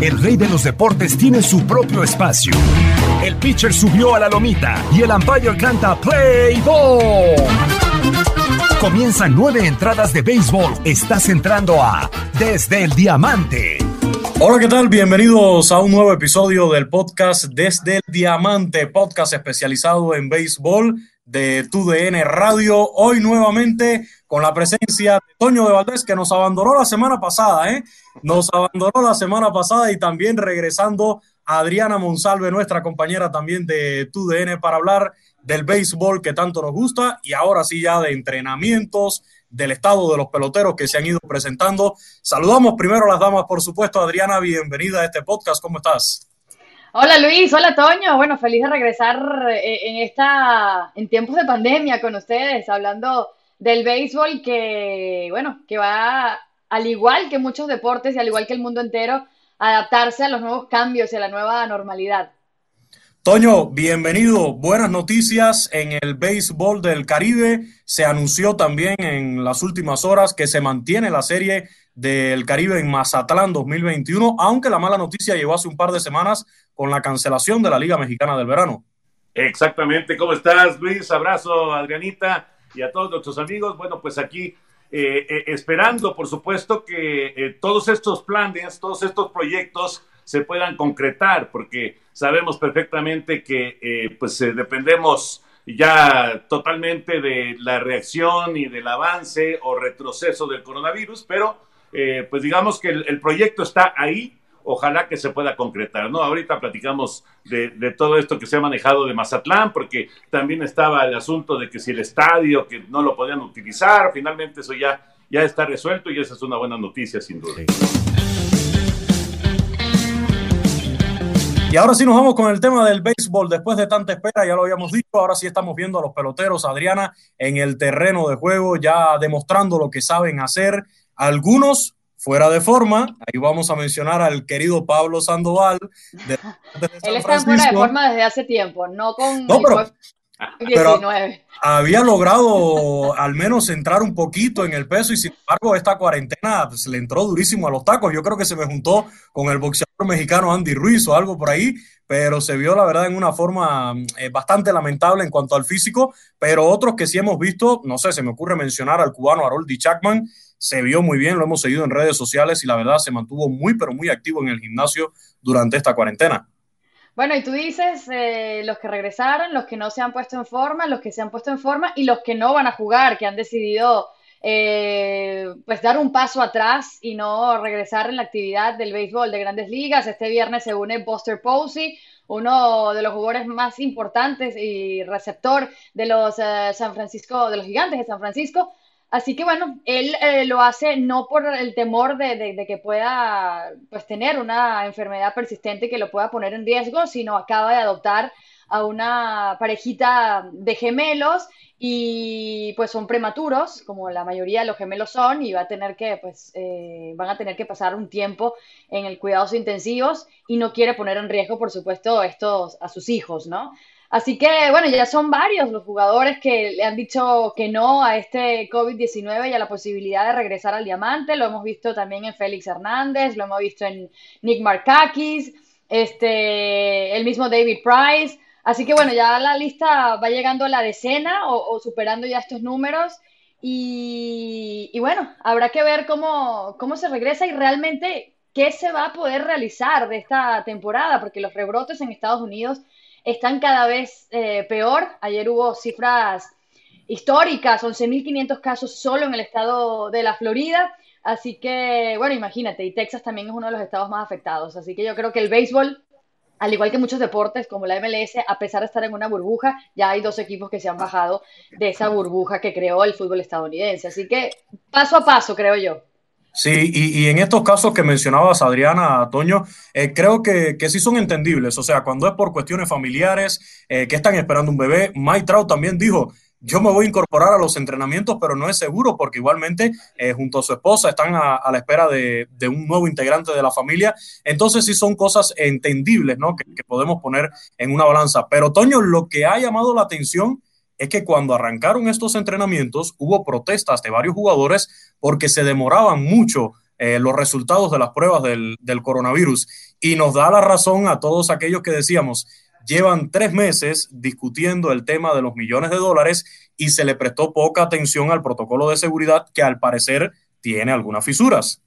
El rey de los deportes tiene su propio espacio. El pitcher subió a la lomita y el umpire canta Play Ball. Comienzan nueve entradas de béisbol. Estás entrando a Desde el Diamante. Hola, ¿qué tal? Bienvenidos a un nuevo episodio del podcast Desde el Diamante, podcast especializado en béisbol de TUDN Radio. Hoy nuevamente con la presencia de Toño de Valdés, que nos abandonó la semana pasada, ¿eh? Nos abandonó la semana pasada y también regresando a Adriana Monsalve, nuestra compañera también de TUDN, para hablar del béisbol que tanto nos gusta y ahora sí ya de entrenamientos, del estado de los peloteros que se han ido presentando. Saludamos primero a las damas, por supuesto. Adriana, bienvenida a este podcast. ¿Cómo estás? Hola Luis, hola Toño. Bueno, feliz de regresar eh, en esta, en tiempos de pandemia con ustedes, hablando del béisbol que, bueno, que va al igual que muchos deportes y al igual que el mundo entero, adaptarse a los nuevos cambios y a la nueva normalidad. Toño, bienvenido. Buenas noticias en el béisbol del Caribe. Se anunció también en las últimas horas que se mantiene la serie del Caribe en Mazatlán 2021, aunque la mala noticia llegó hace un par de semanas con la cancelación de la Liga Mexicana del Verano. Exactamente. ¿Cómo estás, Luis? Abrazo, Adrianita, y a todos nuestros amigos. Bueno, pues aquí eh, eh, esperando, por supuesto, que eh, todos estos planes, todos estos proyectos se puedan concretar, porque sabemos perfectamente que eh, pues eh, dependemos ya totalmente de la reacción y del avance o retroceso del coronavirus, pero eh, pues digamos que el, el, proyecto está ahí, ojalá que se pueda concretar, ¿no? Ahorita platicamos de, de, todo esto que se ha manejado de Mazatlán, porque también estaba el asunto de que si el estadio, que no lo podían utilizar, finalmente eso ya, ya está resuelto y esa es una buena noticia sin duda. Y ahora sí nos vamos con el tema del béisbol. Después de tanta espera, ya lo habíamos dicho, ahora sí estamos viendo a los peloteros, Adriana, en el terreno de juego, ya demostrando lo que saben hacer. Algunos fuera de forma. Ahí vamos a mencionar al querido Pablo Sandoval. De, de Él está fuera de forma desde hace tiempo, no con no, pero, 19. había logrado al menos entrar un poquito en el peso y sin embargo esta cuarentena pues, le entró durísimo a los tacos. Yo creo que se me juntó con el boxeador mexicano Andy Ruiz o algo por ahí, pero se vio la verdad en una forma eh, bastante lamentable en cuanto al físico, pero otros que sí hemos visto, no sé, se me ocurre mencionar al cubano Harold Chapman, se vio muy bien, lo hemos seguido en redes sociales y la verdad se mantuvo muy pero muy activo en el gimnasio durante esta cuarentena. Bueno, y tú dices eh, los que regresaron, los que no se han puesto en forma, los que se han puesto en forma y los que no van a jugar, que han decidido eh, pues dar un paso atrás y no regresar en la actividad del béisbol de grandes ligas. Este viernes se une Buster Posey, uno de los jugadores más importantes y receptor de los eh, San Francisco, de los gigantes de San Francisco. Así que bueno, él eh, lo hace no por el temor de, que pueda pues, tener una enfermedad persistente que lo pueda poner en riesgo, sino acaba de adoptar a una parejita de gemelos y pues son prematuros, como la mayoría de los gemelos son, y va a tener que, pues, eh, van a tener que pasar un tiempo en el cuidados intensivos y no quiere poner en riesgo, por supuesto, estos a sus hijos, ¿no? Así que, bueno, ya son varios los jugadores que le han dicho que no a este COVID-19 y a la posibilidad de regresar al diamante. Lo hemos visto también en Félix Hernández, lo hemos visto en Nick Markakis, este, el mismo David Price. Así que bueno, ya la lista va llegando a la decena o, superando ya estos números. Y, bueno, habrá que ver cómo, cómo se regresa y realmente qué se va a poder realizar de esta temporada, porque los rebrotes en Estados Unidos están cada vez eh, peor. Ayer hubo cifras históricas, 11.500 casos solo en el estado de la Florida. Así que, bueno, imagínate, y Texas también es uno de los estados más afectados. Así que yo creo que el béisbol al igual que muchos deportes como la MLS, a pesar de estar en una burbuja, ya hay dos equipos que se han bajado de esa burbuja que creó el fútbol estadounidense. Así que paso a paso, creo yo. Sí, y, en estos casos que mencionabas, Adriana, Toño, eh, creo que, que, sí son entendibles. O sea, cuando es por cuestiones familiares, eh, que están esperando un bebé, Mike Trout también dijo, yo me voy a incorporar a los entrenamientos, pero no es seguro porque igualmente eh, junto a su esposa están a, la espera de, un nuevo integrante de la familia. Entonces sí son cosas entendibles, ¿no? Que, podemos poner en una balanza. Pero Toño, lo que ha llamado la atención es que cuando arrancaron estos entrenamientos hubo protestas de varios jugadores porque se demoraban mucho eh, los resultados de las pruebas del, coronavirus. Y nos da la razón a todos aquellos que decíamos, llevan tres meses discutiendo el tema de los millones de dólares y se le prestó poca atención al protocolo de seguridad que al parecer tiene algunas fisuras.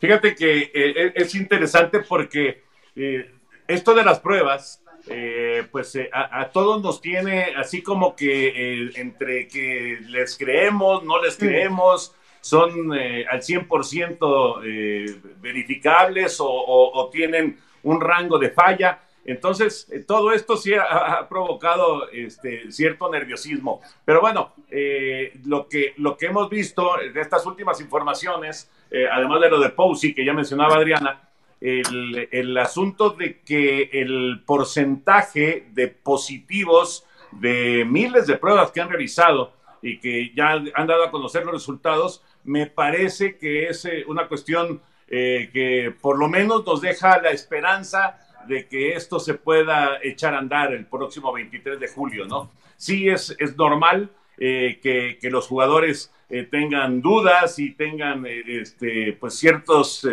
Fíjate que eh, es interesante porque eh, esto de las pruebas, eh, pues a, todos nos tiene así como que entre que les creemos, no les creemos, son al 100% verificables o, o tienen un rango de falla entonces, eh, todo esto sí ha, provocado este, cierto nerviosismo. Pero bueno, eh, lo, que, lo que hemos visto de estas últimas informaciones, eh, además de lo de Pousi, que ya mencionaba Adriana, el, asunto de que el porcentaje de positivos de miles de pruebas que han realizado y que ya han dado a conocer los resultados, me parece que es una cuestión que por lo menos nos deja la esperanza de que esto se pueda echar a andar el próximo 23 de julio, ¿no? Sí es, es normal eh, que, que, los jugadores eh, tengan dudas y tengan eh, este, pues ciertos,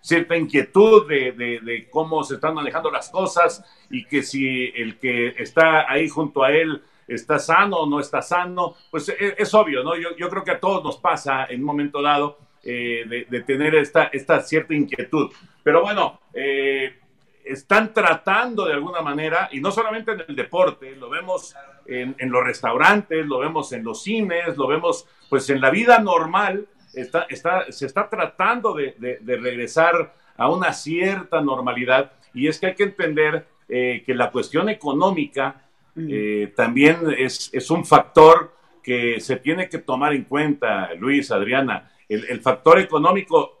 cierta inquietud de, de, cómo se están manejando las cosas y que si el que está ahí junto a él está sano o no está sano, pues es, obvio, ¿no? Yo, yo, creo que a todos nos pasa en un momento dado de, de, tener esta, esta cierta inquietud. Pero bueno, eh, están tratando de alguna manera, y no solamente en el deporte, lo vemos en, los restaurantes, lo vemos en los cines, lo vemos pues en la vida normal, está, está, se está tratando de, regresar a una cierta normalidad, y es que hay que entender eh, que la cuestión económica eh, también es, es, un factor que se tiene que tomar en cuenta, Luis, Adriana. El, el factor económico,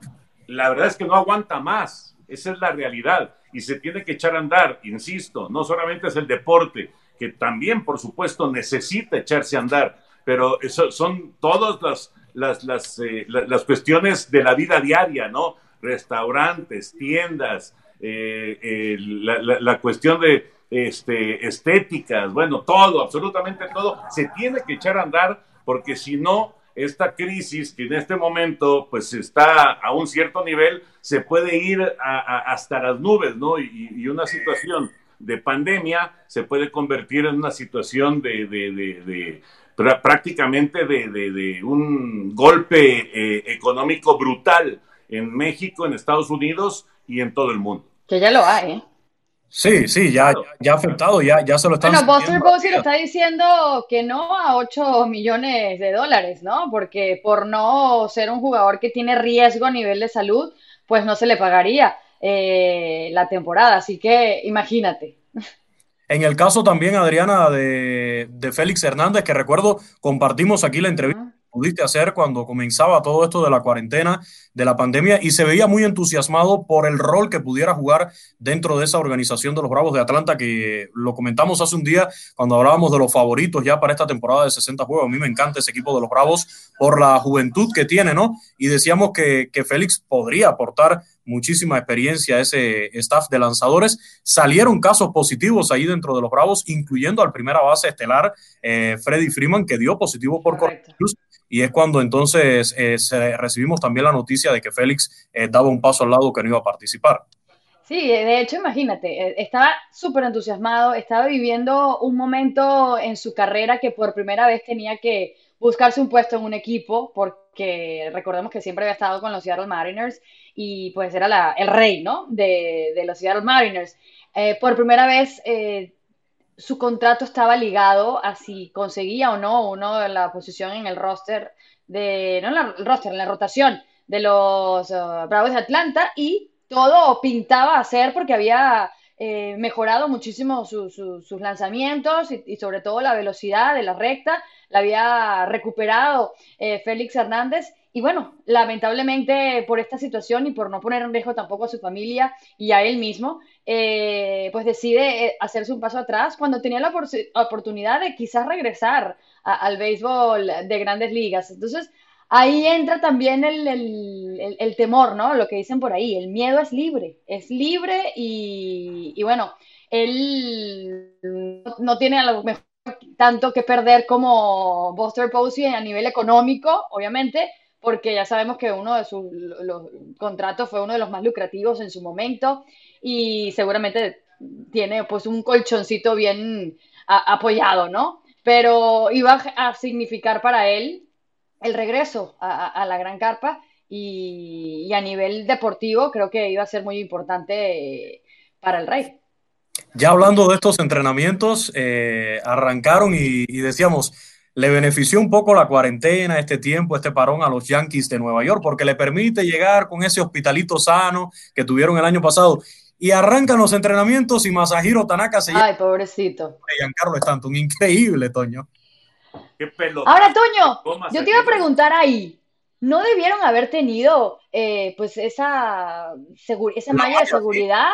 la verdad es que no aguanta más, esa es la realidad y se tiene que echar a andar, insisto, no solamente es el deporte, que también, por supuesto, necesita echarse a andar, pero son todas las, las, las, eh, las cuestiones de la vida diaria, ¿no? Restaurantes, tiendas, eh, eh, la, la, cuestión de este, estéticas, bueno, todo, absolutamente todo, se tiene que echar a andar porque si no, esta crisis que en este momento pues está a un cierto nivel, se puede ir hasta las nubes, ¿no? Y, una situación de pandemia se puede convertir en una situación de, de, prácticamente de, un golpe eh, económico brutal en México, en Estados Unidos y en todo el mundo. Que ya lo hay, ¿eh? Sí, sí, ya, ya ha afectado, ya, ya se lo están Bueno, Buster Posey le está diciendo que no a 8 millones de dólares, ¿no? Porque por no ser un jugador que tiene riesgo a nivel de salud, pues no se le pagaría eh, la temporada. Así que imagínate. En el caso también, Adriana, de, de Félix Hernández, que recuerdo, compartimos aquí la entrevista pudiste hacer cuando comenzaba todo esto de la cuarentena, de la pandemia, y se veía muy entusiasmado por el rol que pudiera jugar dentro de esa organización de los Bravos de Atlanta, que lo comentamos hace un día cuando hablábamos de los favoritos ya para esta temporada de 60 juegos. A mí me encanta ese equipo de los Bravos por la juventud que tiene, ¿no? Y decíamos que, que Félix podría aportar muchísima experiencia a ese staff de lanzadores. Salieron casos positivos ahí dentro de los Bravos, incluyendo al primera base estelar, eh, Freddy Freeman, que dio positivo por coronavirus y es cuando entonces eh, recibimos también la noticia de que Félix eh, daba un paso al lado que no iba a participar. Sí, de hecho, imagínate, eh, estaba súper entusiasmado, estaba viviendo un momento en su carrera que por primera vez tenía que buscarse un puesto en un equipo, porque recordemos que siempre había estado con los Seattle Mariners y pues era el rey, ¿no? De los Seattle Mariners. por primera vez su contrato estaba ligado a si conseguía o no uno la posición en el roster de, no en el roster, en la rotación de los uh, Bravos de Atlanta y todo pintaba a ser porque había eh, mejorado muchísimo sus lanzamientos y, sobre todo la velocidad de la recta, la había recuperado eh, Félix Hernández y bueno, lamentablemente por esta situación y por no poner en riesgo tampoco a su familia y a él mismo, eh, pues decide eh, hacerse un paso atrás cuando tenía la oportunidad de quizás regresar al béisbol de grandes ligas. Entonces, ahí entra también el, temor, ¿no? Lo que dicen por ahí, el miedo es libre, es libre y, bueno, él no tiene a lo mejor tanto que perder como Buster Posey a nivel económico, obviamente, porque ya sabemos que uno de sus contratos fue uno de los más lucrativos en su momento y seguramente tiene pues un colchoncito bien apoyado, ¿no? Pero iba a significar para él el regreso a, la gran carpa y, a nivel deportivo creo que iba a ser muy importante para el Rey. Ya hablando de estos entrenamientos, eh, arrancaron y decíamos, le benefició un poco la cuarentena, este tiempo, este parón a los Yankees de Nueva York, porque le permite llegar con ese hospitalito sano que tuvieron el año pasado. Y arrancan los entrenamientos y Masahiro Tanaka se Ay, pobrecito. Giancarlo Stanton, increíble, Toño. Qué pelo. Ahora, Toño, yo te iba a preguntar ahí, ¿no debieron haber tenido eh, pues esa, esa malla de seguridad?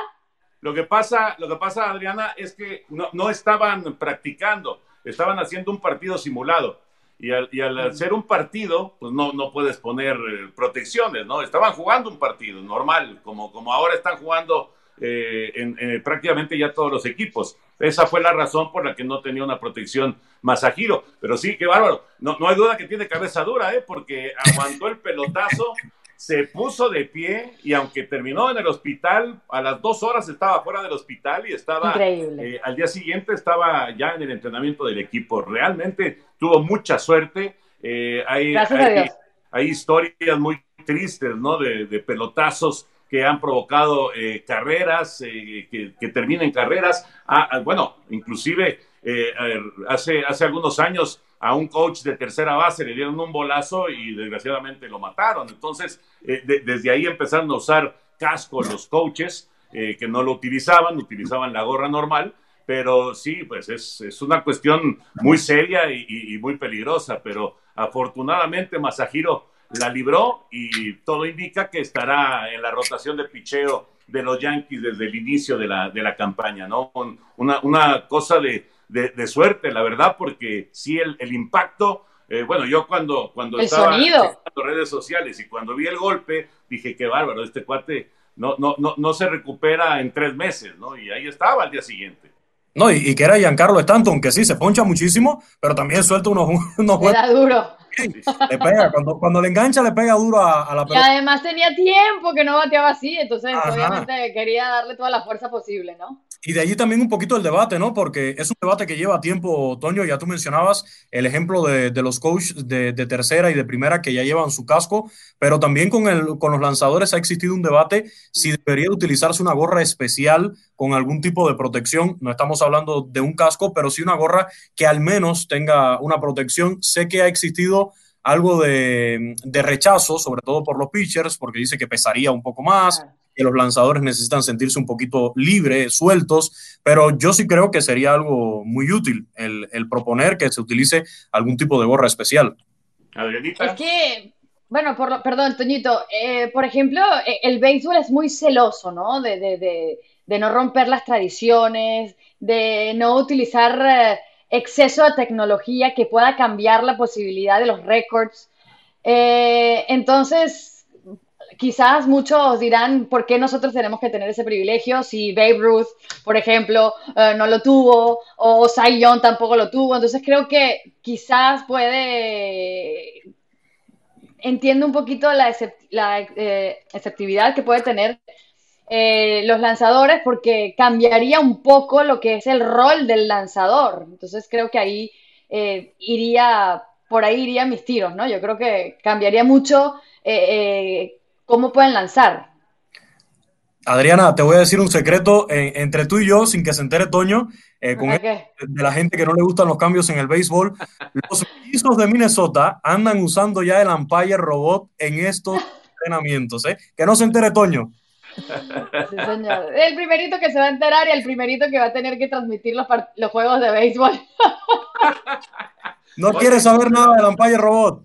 Lo que pasa, lo que pasa, Adriana, es que no, no estaban practicando estaban haciendo un partido simulado. Y al, y al hacer un partido, pues no, no puedes poner eh, protecciones, ¿no? Estaban jugando un partido normal, como, como ahora están jugando eh, en, prácticamente ya todos los equipos. Esa fue la razón por la que no tenía una protección Masajiro. Pero sí, qué bárbaro. No, no hay duda que tiene cabeza dura, ¿eh? Porque aguantó el pelotazo se puso de pie y aunque terminó en el hospital, a las dos horas estaba fuera del hospital y estaba eh, al día siguiente estaba ya en el entrenamiento del equipo. Realmente tuvo mucha suerte. Eh, hay, hay, historias muy tristes, ¿no? De, pelotazos que han provocado eh, carreras, que, que, terminen carreras. Ah, ah, bueno, inclusive hace, hace algunos años a un coach de tercera base le dieron un bolazo y desgraciadamente lo mataron. Entonces, eh, desde ahí empezaron a usar casco los coaches eh, que no lo utilizaban, utilizaban la gorra normal. Pero sí, pues es, una cuestión muy seria y, muy peligrosa. Pero afortunadamente Masahiro la libró y todo indica que estará en la rotación de picheo de los Yankees desde el inicio de la, de la campaña, ¿no? Una, una cosa de, de, suerte, la verdad, porque sí el, el impacto, eh, bueno, yo cuando, cuando estaba en las redes sociales y cuando vi el golpe, dije, qué bárbaro, este cuate no, no, no, no se recupera en tres meses, ¿no? Y ahí estaba al día siguiente. No, y, que era Giancarlo Stanton, que sí, se poncha muchísimo, pero también suelta unos, unos Era duro. Le pega, cuando, cuando le engancha le pega duro a, la pelota. Y además tenía tiempo que no bateaba así, entonces obviamente quería darle toda la fuerza posible, ¿no? Y de allí también un poquito el debate, ¿no? Porque es un debate que lleva tiempo, Toño, ya tú mencionabas el ejemplo de, de los coaches de, tercera y de primera que ya llevan su casco, pero también con, el, con los lanzadores ha existido un debate si debería utilizarse una gorra especial con algún tipo de protección. No estamos hablando de un casco, pero sí una gorra que al menos tenga una protección. Sé que ha existido algo de, de rechazo, sobre todo por los pitchers, porque dice que pesaría un poco más que los lanzadores necesitan sentirse un poquito libres, sueltos, pero yo sí creo que sería algo muy útil el, el proponer que se utilice algún tipo de gorra especial. Adrianita. Es que, bueno, por lo, perdón, Toñito, eh, por ejemplo, eh, el béisbol es muy celoso, ¿no? De, de, de, de no romper las tradiciones, de no utilizar eh, exceso de tecnología que pueda cambiar la posibilidad de los récords. Eh, entonces, quizás muchos dirán, ¿por qué nosotros tenemos que tener ese privilegio si Babe Ruth, por ejemplo, uh, no lo tuvo o Cy Young tampoco lo tuvo? Entonces creo que quizás puede... Entiendo un poquito la, eh, exceptividad que puede tener eh, los lanzadores porque cambiaría un poco lo que es el rol del lanzador. Entonces creo que ahí eh, iría, por ahí irían mis tiros, ¿no? Yo creo que cambiaría mucho eh, cómo pueden lanzar. Adriana, te voy a decir un secreto eh, entre tú y yo, sin que se entere Toño, eh, con Okay. el- de la gente que no le gustan los cambios en el béisbol. Los mellizos de Minnesota andan usando ya el umpire robot en estos entrenamientos, ¿eh? Que no se entere Toño. Sí, señor. El primerito que se va a enterar y el primerito que va a tener que transmitir los, los juegos de béisbol. No quiere saber nada del umpire robot.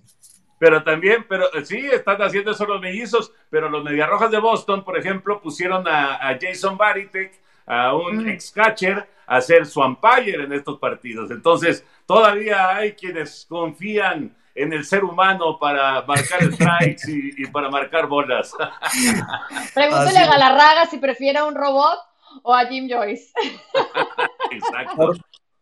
Pero también, pero eh, sí, están haciendo eso los mellizos, pero los Mediarrojas de Boston, por ejemplo, pusieron a, a Jason Varitek, a un ex catcher, a ser su umpire en estos partidos. Entonces, todavía hay quienes confían en el ser humano para marcar strikes y, y para marcar bolas. Pregúntale a Galarraga si prefiere a un robot o a Jim Joyce. Exacto.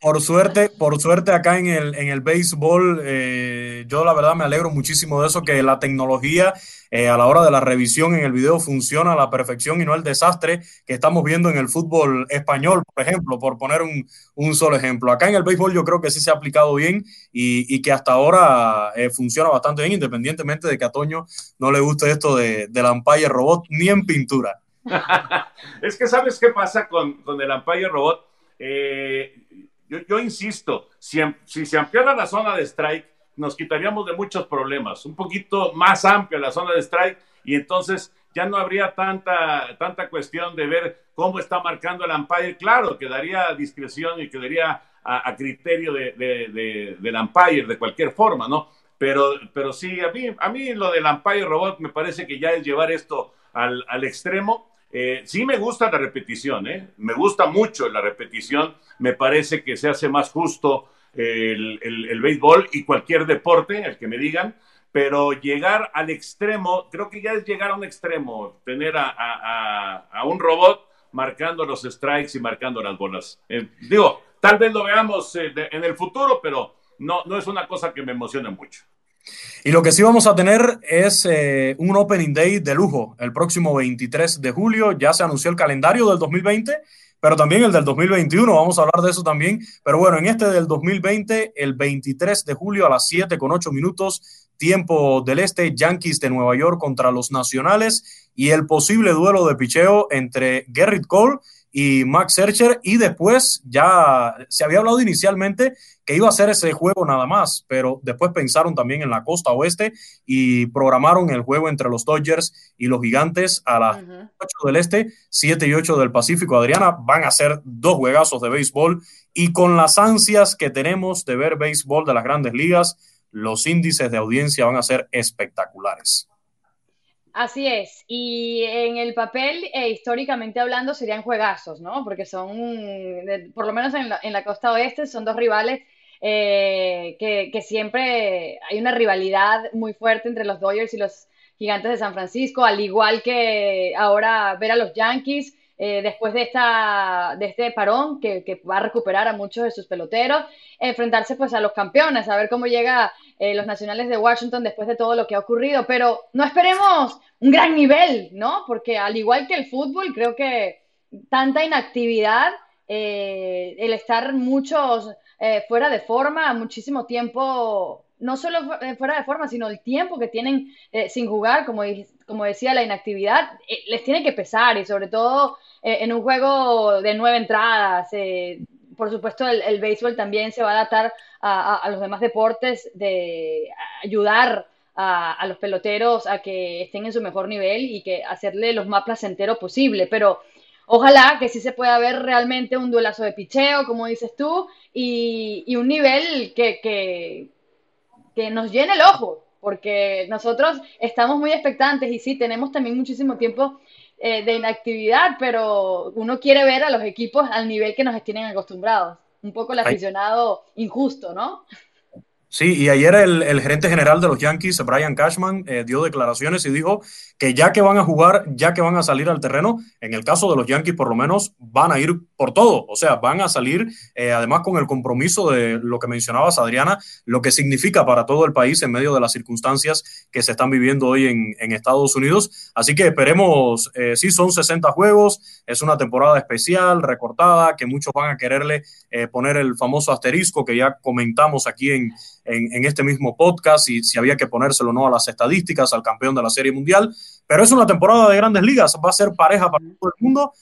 Por, suerte, por suerte acá en el, en el béisbol, eh, yo la verdad me alegro muchísimo de eso, que la tecnología eh, a la hora de la revisión en el video funciona a la perfección y no el desastre que estamos viendo en el fútbol español, por ejemplo, por poner un, un solo ejemplo. Acá en el béisbol yo creo que sí se ha aplicado bien y, y que hasta ahora eh, funciona bastante bien, independientemente de que a Toño no le guste esto de, del umpire robot ni en pintura. es que sabes qué pasa con, con el umpire robot. Yo, insisto, si, si, se ampliara la zona de strike, nos quitaríamos de muchos problemas. Un poquito más amplia la zona de strike y entonces ya no habría tanta, tanta cuestión de ver cómo está marcando el umpire. Claro, quedaría discreción y quedaría a, a criterio de, de, de, del umpire de cualquier forma, ¿no? Pero, pero sí, a mí, a mí lo del umpire robot me parece que ya es llevar esto al, al extremo. Eh, sí me gusta la repetición, ¿eh? me gusta mucho la repetición, me parece que se hace más justo el, el, el, béisbol y cualquier deporte, el que me digan, pero llegar al extremo, creo que ya es llegar a un extremo, tener a, a, a, un robot marcando los strikes y marcando las bolas. Eh, digo, tal vez lo veamos eh, en el futuro, pero no, no es una cosa que me emocione mucho. Y lo que sí vamos a tener es eh, un Opening Day de lujo el próximo 23 de julio. Ya se anunció el calendario del 2020, pero también el del 2021. Vamos a hablar de eso también. Pero bueno, en este del 2020, el 23 de julio a las 7 con 8 minutos, tiempo del este, Yankees de Nueva York contra los Nacionales y el posible duelo de picheo entre Gerrit Cole y Max Scherzer y después ya se había hablado inicialmente que iba a ser ese juego nada más, pero después pensaron también en la costa oeste y programaron el juego entre los Dodgers y los Gigantes a las uh -huh. 8 del este, 7 y 8 del Pacífico. Adriana, van a ser dos juegazos de béisbol y con las ansias que tenemos de ver béisbol de las grandes ligas, los índices de audiencia van a ser espectaculares. Así es, y en el papel, eh, históricamente hablando, serían juegazos, ¿no? Porque son, por lo menos en la, en la costa oeste, son dos rivales eh, que, que, siempre hay una rivalidad muy fuerte entre los Dodgers y los Gigantes de San Francisco, al igual que ahora ver a los Yankees eh, después de, esta, de este parón que, que, va a recuperar a muchos de sus peloteros, enfrentarse pues a los campeones, a ver cómo llega eh, los nacionales de Washington después de todo lo que ha ocurrido, pero no esperemos un gran nivel, ¿no? Porque al igual que el fútbol, creo que tanta inactividad, eh, el estar muchos eh, fuera de forma, muchísimo tiempo, no solo fuera de forma, sino el tiempo que tienen sin jugar, como, como decía, la inactividad, les tiene que pesar y sobre todo en un juego de nueve entradas. Por supuesto, el, béisbol también se va a adaptar a, a los demás deportes de ayudar a, los peloteros a que estén en su mejor nivel y que hacerle lo más placentero posible. Pero ojalá que sí se pueda ver realmente un duelazo de picheo, como dices tú, y, un nivel que, que nos llene el ojo, porque nosotros estamos muy expectantes y sí, tenemos también muchísimo tiempo eh, de inactividad, pero uno quiere ver a los equipos al nivel que nos tienen acostumbrados. Un poco el aficionado injusto, ¿no? Sí, y ayer el, gerente general de los Yankees, Brian Cashman, eh, dio declaraciones y dijo que ya que van a jugar, ya que van a salir al terreno, en el caso de los Yankees por lo menos van a ir por todo, o sea, van a salir eh, además con el compromiso de lo que mencionabas, Adriana, lo que significa para todo el país en medio de las circunstancias que se están viviendo hoy en, Estados Unidos. Así que esperemos, eh, sí, son 60 juegos, es una temporada especial, recortada, que muchos van a quererle poner el famoso asterisco que ya comentamos aquí en en, este mismo podcast y si había que ponérselo o no a las estadísticas, al campeón de la Serie Mundial. Pero es una temporada de grandes ligas, va a ser pareja para todo el mundo,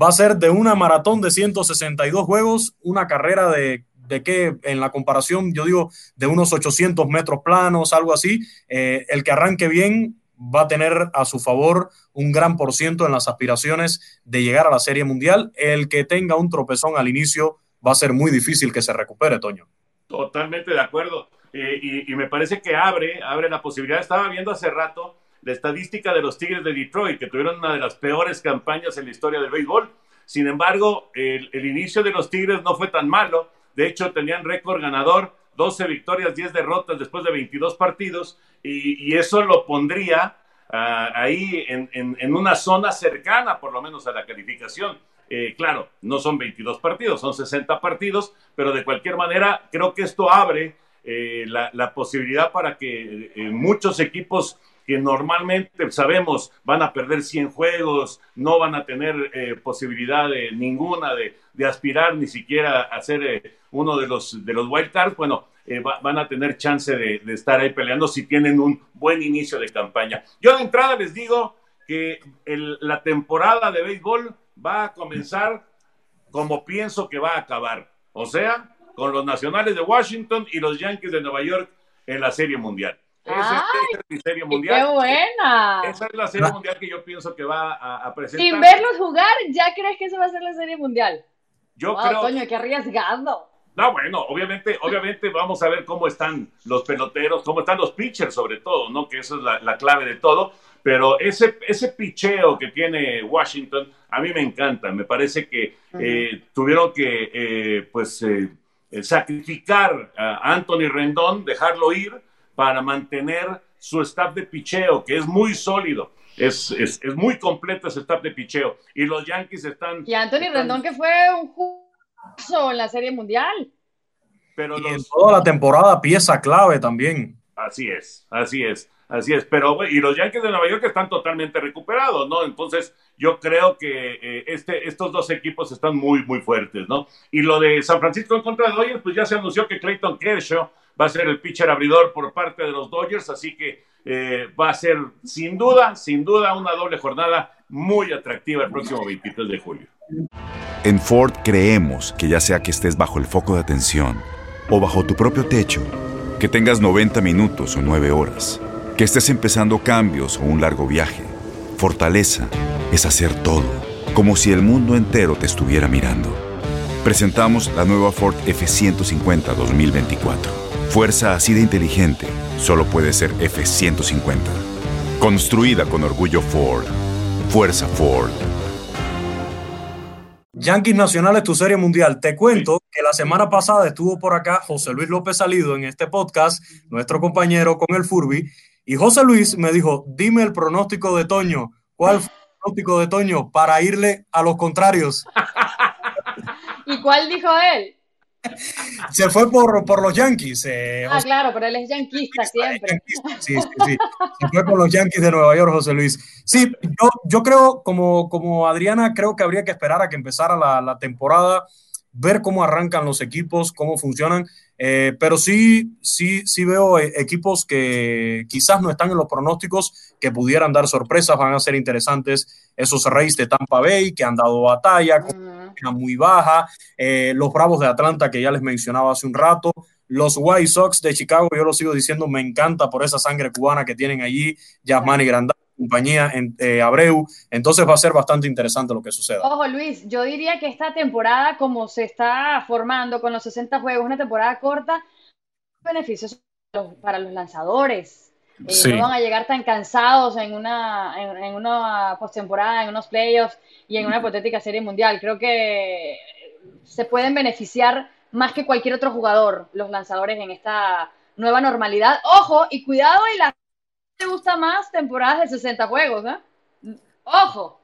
va a ser de una maratón de 162 juegos, una carrera de, que en la comparación, yo digo, de unos 800 metros planos, algo así, eh, el que arranque bien va a tener a su favor un gran por ciento en las aspiraciones de llegar a la Serie Mundial. El que tenga un tropezón al inicio va a ser muy difícil que se recupere, Toño. Totalmente de acuerdo. Eh, y, me parece que abre, abre la posibilidad. Estaba viendo hace rato la estadística de los Tigres de Detroit, que tuvieron una de las peores campañas en la historia del béisbol. Sin embargo, el, inicio de los Tigres no fue tan malo. De hecho, tenían récord ganador, 12 victorias, 10 derrotas después de 22 partidos, y, eso lo pondría ah, ahí en, en una zona cercana, por lo menos, a la calificación. Eh, claro, no son 22 partidos, son 60 partidos, pero de cualquier manera creo que esto abre eh, la, posibilidad para que eh, muchos equipos que normalmente sabemos van a perder 100 juegos, no van a tener posibilidad de, ninguna de, aspirar ni siquiera a ser uno de los, de los wild cards, bueno, van a tener chance de, estar ahí peleando si tienen un buen inicio de campaña. Yo de entrada les digo que la temporada de béisbol va a comenzar como pienso que va a acabar. O sea, con los nacionales de Washington y los Yankees de Nueva York en la Serie Mundial. Esa, es mi serie mundial. ¡Qué buena! Esa es la serie mundial que yo pienso que va a, presentar. Sin verlos jugar, ¿ya crees que esa va a ser la serie mundial? Yo creo. Coño, qué arriesgado. No, bueno, obviamente, obviamente vamos a ver cómo están los peloteros, cómo están los pitchers sobre todo, ¿no? Que esa es la, la clave de todo. Pero ese, ese picheo que tiene Washington, a mí me encanta. Me parece que eh, tuvieron que eh, pues, eh, sacrificar a Anthony Rendón, dejarlo ir para mantener su staff de picheo, que es muy sólido. Es, es, es, muy completo ese staff de picheo. Y los Yankees están. Y Anthony Rendón, que fue un justo en la Serie Mundial. Pero en toda la temporada, pieza clave también. Así es, así es. Así es, pero y los Yankees de Nueva York están totalmente recuperados, ¿no? Entonces yo creo que eh, este, estos dos equipos están muy, muy fuertes, ¿no? Y lo de San Francisco en contra de Dodgers, pues ya se anunció que Clayton Kershaw va a ser el pitcher abridor por parte de los Dodgers, así que eh, va a ser sin duda, sin duda una doble jornada muy atractiva el próximo 23 de julio. En Ford creemos que ya sea que estés bajo el foco de atención o bajo tu propio techo, que tengas 90 minutos o 9 horas que estés empezando cambios o un largo viaje, fortaleza es hacer todo, como si el mundo entero te estuviera mirando. Presentamos la nueva Ford F150 2024. Fuerza así de inteligente solo puede ser F150. Construida con orgullo Ford. Fuerza Ford. Yankees Nacionales, tu serie mundial. Te cuento que la semana pasada estuvo por acá José Luis López Salido en este podcast, nuestro compañero con el Furby, y José Luis me dijo, dime el pronóstico de Toño. ¿Cuál fue el pronóstico de Toño para irle a los contrarios? ¿Y cuál dijo él? Se fue por, por los Yankees. Eh, ah, claro, pero él es yanquista siempre. Sí, sí, sí. Se fue por los Yankees de Nueva York, José Luis. Sí, yo, yo creo, como, como Adriana, creo que habría que esperar a que empezara la, la temporada, ver cómo arrancan los equipos, cómo funcionan. Eh, pero sí, sí, sí veo eh, equipos que quizás no están en los pronósticos, que pudieran dar sorpresas, van a ser interesantes esos Reyes de Tampa Bay que han dado batalla, con una muy baja, eh, los Bravos de Atlanta que ya les mencionaba hace un rato, los White Sox de Chicago, yo lo sigo diciendo, me encanta por esa sangre cubana que tienen allí, Yasmani Grandal compañía en eh, Abreu. Entonces va a ser bastante interesante lo que suceda. Ojo, Luis, yo diría que esta temporada, como se está formando con los 60 juegos, una temporada corta, beneficios para los lanzadores. Eh, no van a llegar tan cansados en una, en, una postemporada, en unos playoffs y en una hipotética serie mundial. Creo que se pueden beneficiar más que cualquier otro jugador los lanzadores en esta nueva normalidad. Ojo, y cuidado y la te gusta más temporadas de 60 juegos, ¿eh? Ojo.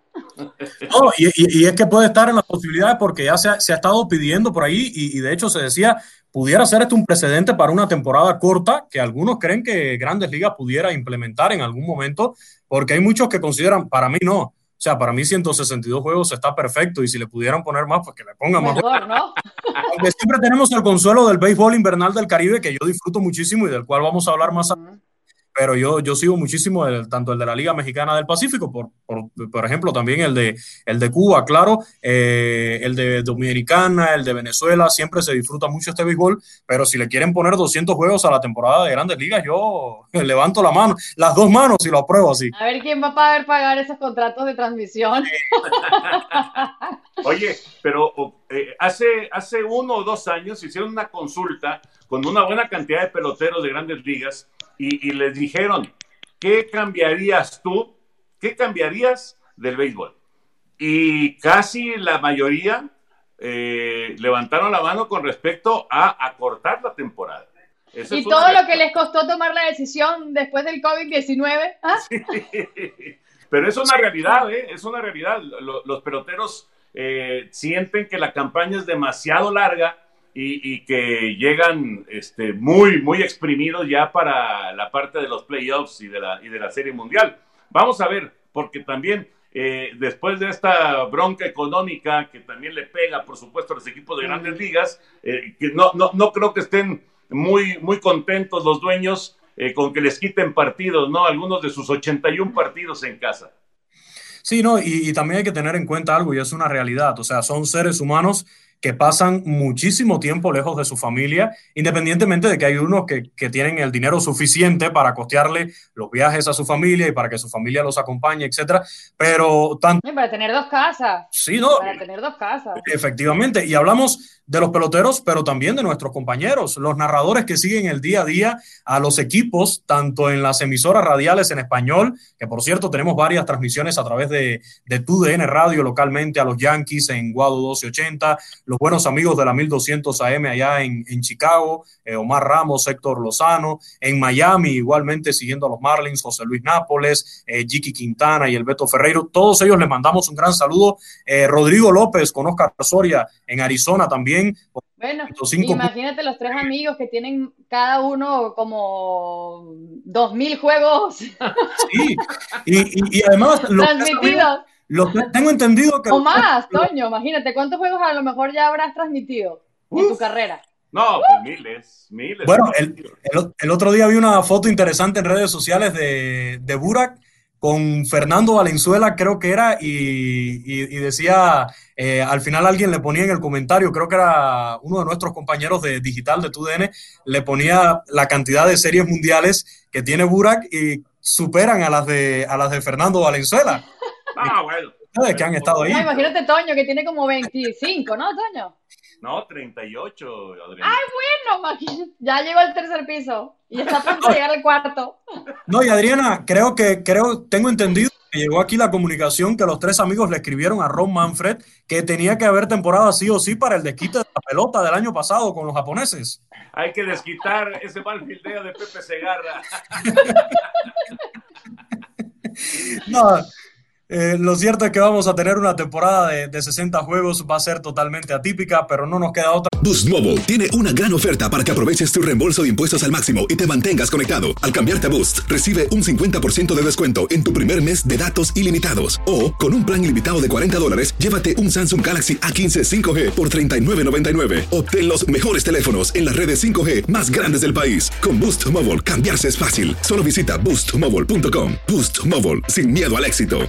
No, y, es que puede estar en las posibilidades porque ya se ha, estado pidiendo por ahí y, de hecho se decía, pudiera ser esto un precedente para una temporada corta que algunos creen que Grandes Ligas pudiera implementar en algún momento, porque hay muchos que consideran, para mí no, o sea, para mí 162 juegos está perfecto y si le pudieran poner más, pues que le pongan más. ¿no? Aunque siempre tenemos el consuelo del béisbol invernal del Caribe, que yo disfruto muchísimo y del cual vamos a hablar más adelante pero yo, yo sigo muchísimo el, tanto el de la Liga Mexicana del Pacífico, por, por, por ejemplo, también el de, el de Cuba, claro, eh, el de Dominicana, el de Venezuela, siempre se disfruta mucho este béisbol, pero si le quieren poner 200 juegos a la temporada de Grandes Ligas, yo levanto la mano, las dos manos y lo apruebo así. A ver quién va a poder pagar esos contratos de transmisión. Oye, pero eh, hace, hace uno o dos años hicieron una consulta con una buena cantidad de peloteros de grandes ligas y, les dijeron, ¿qué cambiarías tú? ¿Qué cambiarías del béisbol? Y casi la mayoría eh, levantaron la mano con respecto a acortar la temporada. y todo lo que les costó tomar la decisión después del COVID-19. ¿ah? Pero es una realidad, ¿eh? es una realidad. Los, peloteros eh, sienten que la campaña es demasiado larga y, que llegan este, muy, muy exprimidos ya para la parte de los playoffs y de la, y de la Serie Mundial. Vamos a ver, porque también eh, después de esta bronca económica que también le pega, por supuesto, a los equipos de grandes ligas, eh, que no, no, no creo que estén muy, muy contentos los dueños eh, con que les quiten partidos, ¿no? Algunos de sus 81 partidos en casa. Sí, no, y, y, también hay que tener en cuenta algo, y es una realidad, o sea, son seres humanos que pasan muchísimo tiempo lejos de su familia, independientemente de que hay unos que, que, tienen el dinero suficiente para costearle los viajes a su familia y para que su familia los acompañe, etcétera. Pero tanto. para tener dos casas. Sí, no. Para tener dos casas. Efectivamente. Y hablamos de los peloteros, pero también de nuestros compañeros, los narradores que siguen el día a día a los equipos, tanto en las emisoras radiales en español, que por cierto tenemos varias transmisiones a través de, de TUDN Radio localmente, a los Yankees en Guado 1280, los buenos amigos de la 1200 AM allá en, en Chicago, eh, Omar Ramos, Héctor Lozano, en Miami igualmente siguiendo a los Marlins, José Luis Nápoles, eh, Quintana y el Beto Ferreiro, todos ellos les mandamos un gran saludo, eh, Rodrigo López con Oscar Soria en Arizona también, bueno, imagínate los tres amigos que tienen cada uno como dos mil juegos. Sí, y, además los tengo entendido que... O más, Toño, imagínate, ¿cuántos juegos a lo mejor ya habrás transmitido en tu carrera? No, pues miles, miles. Bueno, el, otro día vi una foto interesante en redes sociales de, de Burak con Fernando Valenzuela, creo que era, y, decía, eh, al final alguien le ponía en el comentario, creo que era uno de nuestros compañeros de digital de TUDN, le ponía la cantidad de series mundiales que tiene Burak y superan a las de, a las de Fernando Valenzuela. Ah, bueno. que han estado ahí. imagínate Toño, que tiene como 25, ¿no, Toño? No, 38, Adrián. Ay, bueno, ya llegó al tercer piso y está a punto de llegar al cuarto. No, y Adriana, creo que, creo, tengo entendido que llegó aquí la comunicación que los tres amigos le escribieron a Ron Manfred que tenía que haber temporada sí o sí para el desquite de la pelota del año pasado con los japoneses. Hay que desquitar ese mal fildeo de Pepe Segarra. no, Eh, lo cierto es que vamos a tener una temporada de, de, 60 juegos, va a ser totalmente atípica, pero no nos queda otra. Boost Mobile tiene una gran oferta para que aproveches tu reembolso de impuestos al máximo y te mantengas conectado. Al cambiarte a Boost, recibe un 50% de descuento en tu primer mes de datos ilimitados. O, con un plan ilimitado de 40 dólares, llévate un Samsung Galaxy A15 5G por $39.99. Obtén los mejores teléfonos en las redes 5G más grandes del país. Con Boost Mobile, cambiarse es fácil. Solo visita boostmobile.com. Boost Mobile, sin miedo al éxito.